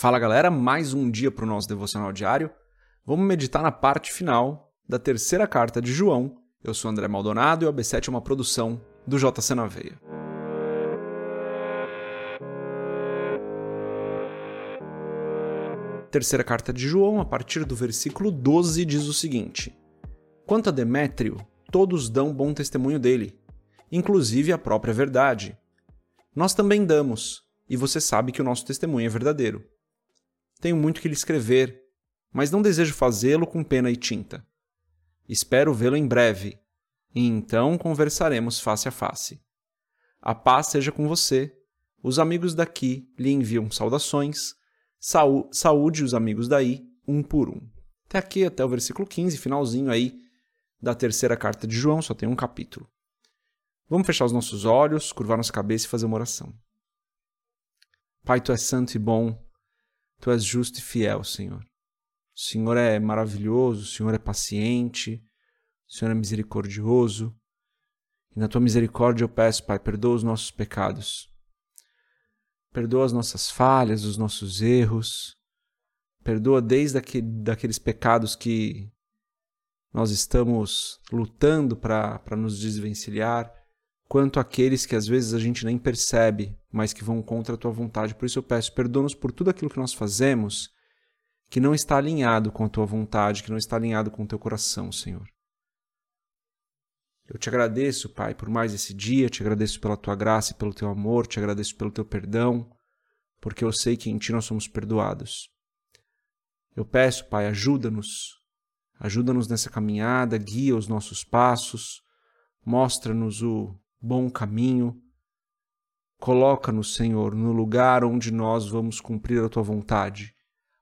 Fala galera, mais um dia para o nosso devocional diário. Vamos meditar na parte final da terceira carta de João. Eu sou André Maldonado e o AB7 é uma produção do JC na Veia. Terceira carta de João, a partir do versículo 12, diz o seguinte: Quanto a Demétrio, todos dão bom testemunho dele, inclusive a própria verdade. Nós também damos, e você sabe que o nosso testemunho é verdadeiro. Tenho muito que lhe escrever, mas não desejo fazê-lo com pena e tinta. Espero vê-lo em breve, e então conversaremos face a face. A paz seja com você. Os amigos daqui lhe enviam saudações. Saú saúde os amigos daí, um por um. Até aqui, até o versículo 15, finalzinho aí da terceira carta de João, só tem um capítulo. Vamos fechar os nossos olhos, curvar nossa cabeça e fazer uma oração. Pai, tu és santo e bom, tu és justo e fiel, Senhor. O Senhor é maravilhoso, o Senhor é paciente, o Senhor é misericordioso. E na tua misericórdia eu peço, Pai, perdoa os nossos pecados. Perdoa as nossas falhas, os nossos erros. Perdoa desde aquele, daqueles pecados que nós estamos lutando para nos desvencilhar, quanto aqueles que às vezes a gente nem percebe, mas que vão contra a tua vontade. Por isso eu peço, perdoa-nos por tudo aquilo que nós fazemos que não está alinhado com a tua vontade, que não está alinhado com o teu coração, Senhor. Eu te agradeço, Pai, por mais esse dia, te agradeço pela tua graça e pelo teu amor, te agradeço pelo teu perdão, porque eu sei que em ti nós somos perdoados. Eu peço, Pai, ajuda-nos Ajuda-nos nessa caminhada, guia os nossos passos, mostra-nos o bom caminho. Coloca-nos, Senhor, no lugar onde nós vamos cumprir a tua vontade.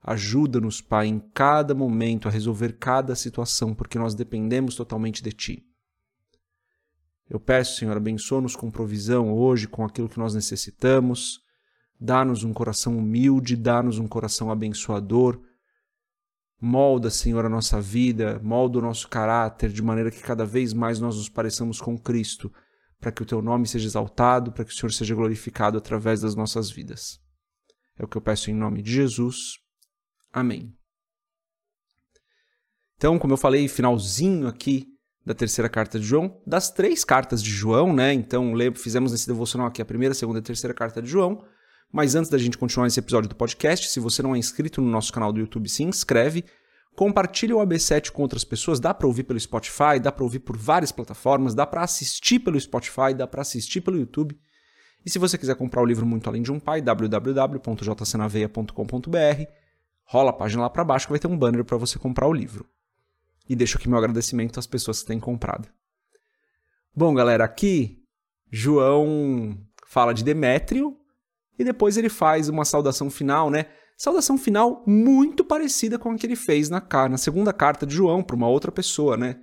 Ajuda-nos, Pai, em cada momento a resolver cada situação, porque nós dependemos totalmente de Ti. Eu peço, Senhor, abençoa-nos com provisão hoje, com aquilo que nós necessitamos. Dá-nos um coração humilde, dá-nos um coração abençoador Molda, Senhor, a nossa vida, molda o nosso caráter de maneira que cada vez mais nós nos pareçamos com Cristo, para que o teu nome seja exaltado, para que o Senhor seja glorificado através das nossas vidas. É o que eu peço em nome de Jesus. Amém. Então, como eu falei, finalzinho aqui da terceira carta de João, das três cartas de João, né? Então, fizemos nesse devocional aqui a primeira, segunda e terceira carta de João. Mas antes da gente continuar esse episódio do podcast, se você não é inscrito no nosso canal do YouTube, se inscreve. Compartilha o AB7 com outras pessoas, dá para ouvir pelo Spotify, dá para ouvir por várias plataformas, dá para assistir pelo Spotify, dá para assistir pelo YouTube. E se você quiser comprar o livro Muito Além de um Pai, www.jcnaveia.com.br, rola a página lá para baixo que vai ter um banner para você comprar o livro. E deixo aqui meu agradecimento às pessoas que têm comprado. Bom, galera, aqui João fala de Demétrio, e depois ele faz uma saudação final, né? Saudação final muito parecida com a que ele fez na, na segunda carta de João para uma outra pessoa, né?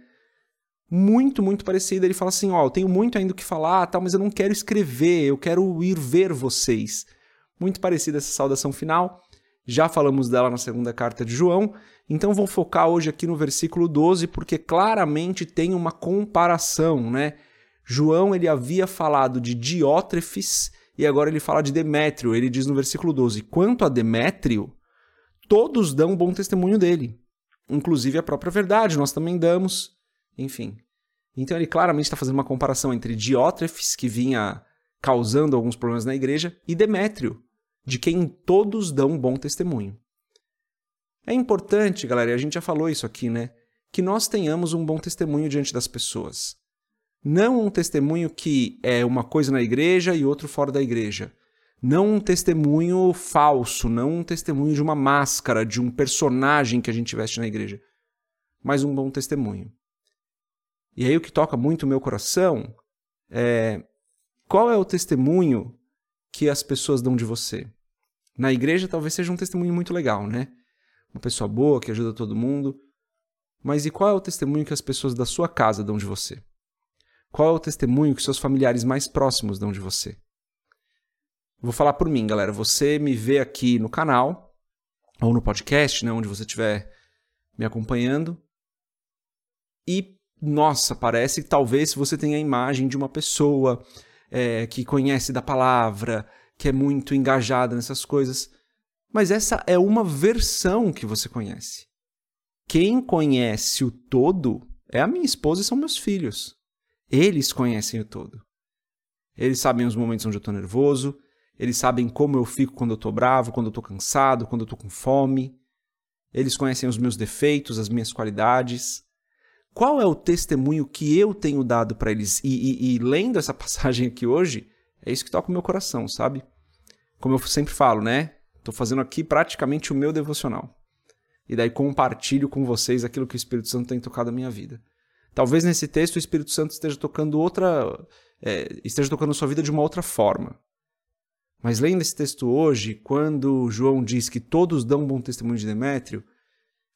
Muito, muito parecida. Ele fala assim: Ó, oh, eu tenho muito ainda o que falar, tal, mas eu não quero escrever, eu quero ir ver vocês. Muito parecida essa saudação final. Já falamos dela na segunda carta de João, então vou focar hoje aqui no versículo 12, porque claramente tem uma comparação, né? João ele havia falado de Diótrefes e agora ele fala de Demétrio. Ele diz no versículo 12: Quanto a Demétrio, todos dão bom testemunho dele, inclusive a própria verdade, nós também damos. Enfim. Então ele claramente está fazendo uma comparação entre Diótrefes, que vinha causando alguns problemas na igreja, e Demétrio, de quem todos dão bom testemunho. É importante, galera, e a gente já falou isso aqui, né? Que nós tenhamos um bom testemunho diante das pessoas. Não um testemunho que é uma coisa na igreja e outro fora da igreja. Não um testemunho falso, não um testemunho de uma máscara, de um personagem que a gente veste na igreja, mas um bom testemunho. E aí o que toca muito o meu coração é qual é o testemunho que as pessoas dão de você? Na igreja talvez seja um testemunho muito legal, né? Uma pessoa boa que ajuda todo mundo. Mas e qual é o testemunho que as pessoas da sua casa dão de você? Qual é o testemunho que seus familiares mais próximos dão de você? Vou falar por mim, galera. Você me vê aqui no canal ou no podcast, né, onde você estiver me acompanhando. E, nossa, parece que talvez você tenha a imagem de uma pessoa é, que conhece da palavra, que é muito engajada nessas coisas. Mas essa é uma versão que você conhece. Quem conhece o todo é a minha esposa e são meus filhos. Eles conhecem o todo. Eles sabem os momentos onde eu estou nervoso, eles sabem como eu fico quando eu estou bravo, quando eu estou cansado, quando eu estou com fome. Eles conhecem os meus defeitos, as minhas qualidades. Qual é o testemunho que eu tenho dado para eles? E, e, e, lendo essa passagem aqui hoje, é isso que toca o meu coração, sabe? Como eu sempre falo, né? Estou fazendo aqui praticamente o meu devocional. E daí compartilho com vocês aquilo que o Espírito Santo tem tocado na minha vida. Talvez nesse texto o Espírito Santo esteja tocando outra. É, esteja tocando sua vida de uma outra forma. Mas lendo esse texto hoje, quando João diz que todos dão um bom testemunho de Demétrio,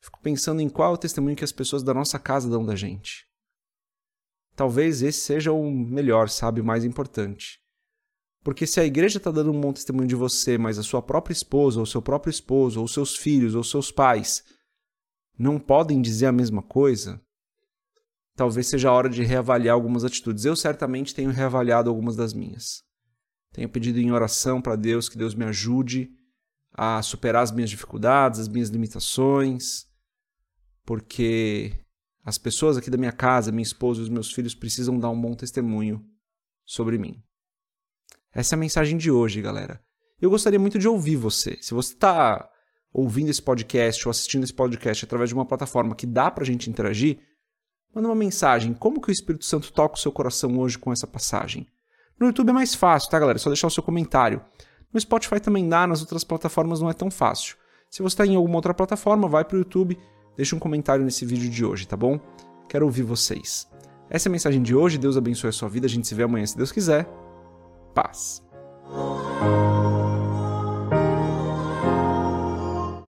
fico pensando em qual é o testemunho que as pessoas da nossa casa dão da gente. Talvez esse seja o melhor, sabe, o mais importante. Porque se a igreja está dando um bom testemunho de você, mas a sua própria esposa, ou seu próprio esposo, ou seus filhos, ou seus pais não podem dizer a mesma coisa, talvez seja a hora de reavaliar algumas atitudes. Eu certamente tenho reavaliado algumas das minhas. Tenho pedido em oração para Deus que Deus me ajude a superar as minhas dificuldades, as minhas limitações, porque as pessoas aqui da minha casa, minha esposa e os meus filhos precisam dar um bom testemunho sobre mim. Essa é a mensagem de hoje, galera. Eu gostaria muito de ouvir você. Se você está ouvindo esse podcast ou assistindo esse podcast através de uma plataforma que dá para a gente interagir, manda uma mensagem. Como que o Espírito Santo toca o seu coração hoje com essa passagem? No YouTube é mais fácil, tá, galera? É só deixar o seu comentário. No Spotify também dá, nas outras plataformas não é tão fácil. Se você está em alguma outra plataforma, vai para o YouTube, deixa um comentário nesse vídeo de hoje, tá bom? Quero ouvir vocês. Essa é a mensagem de hoje. Deus abençoe a sua vida. A gente se vê amanhã, se Deus quiser. Paz.